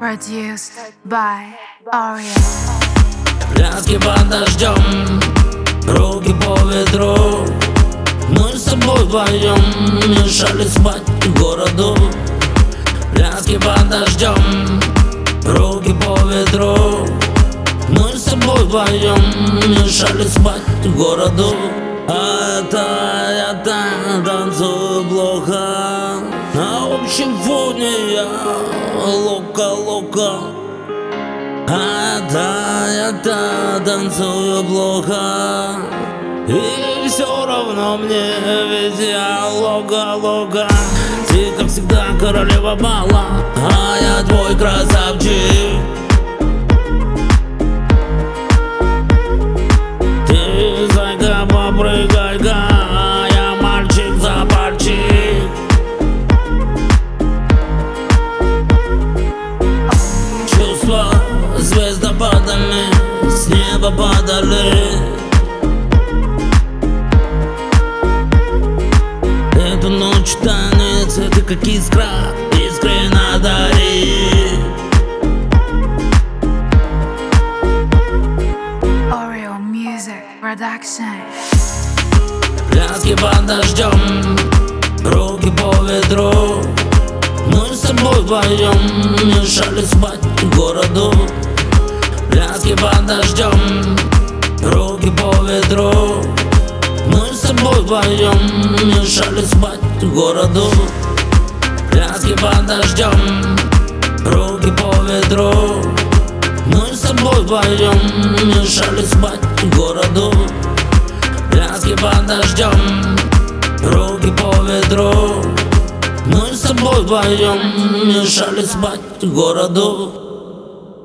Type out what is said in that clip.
Produced под дождем, руки по ветру. Мы с тобой вдвоем мешали спать городу. Пляски под дождем, руки по ветру. Мы с тобой вдвоем мешали спать городу. А это я танцую плохо На общем фоне я лока-лока а да, я да, танцую плохо. И все равно мне, ведь я лога-лога Ты, как всегда, королева бала А я твой красавчик неба падали. Эту ночь танец, это как искра, искренно дари Oreo Music Production. Пляски под дождем, руки по ветру. Мы с тобой вдвоем мешали спать городу Пляски под дождем, руки по ветру Мы с тобой вдвоем мешали спать городу. Пляски под дождем, руки по ветру Мы с тобой вдвоем мешали спать городу. Пляски под дождем, руки по ветру Мы с тобой вдвоем мешали спать городу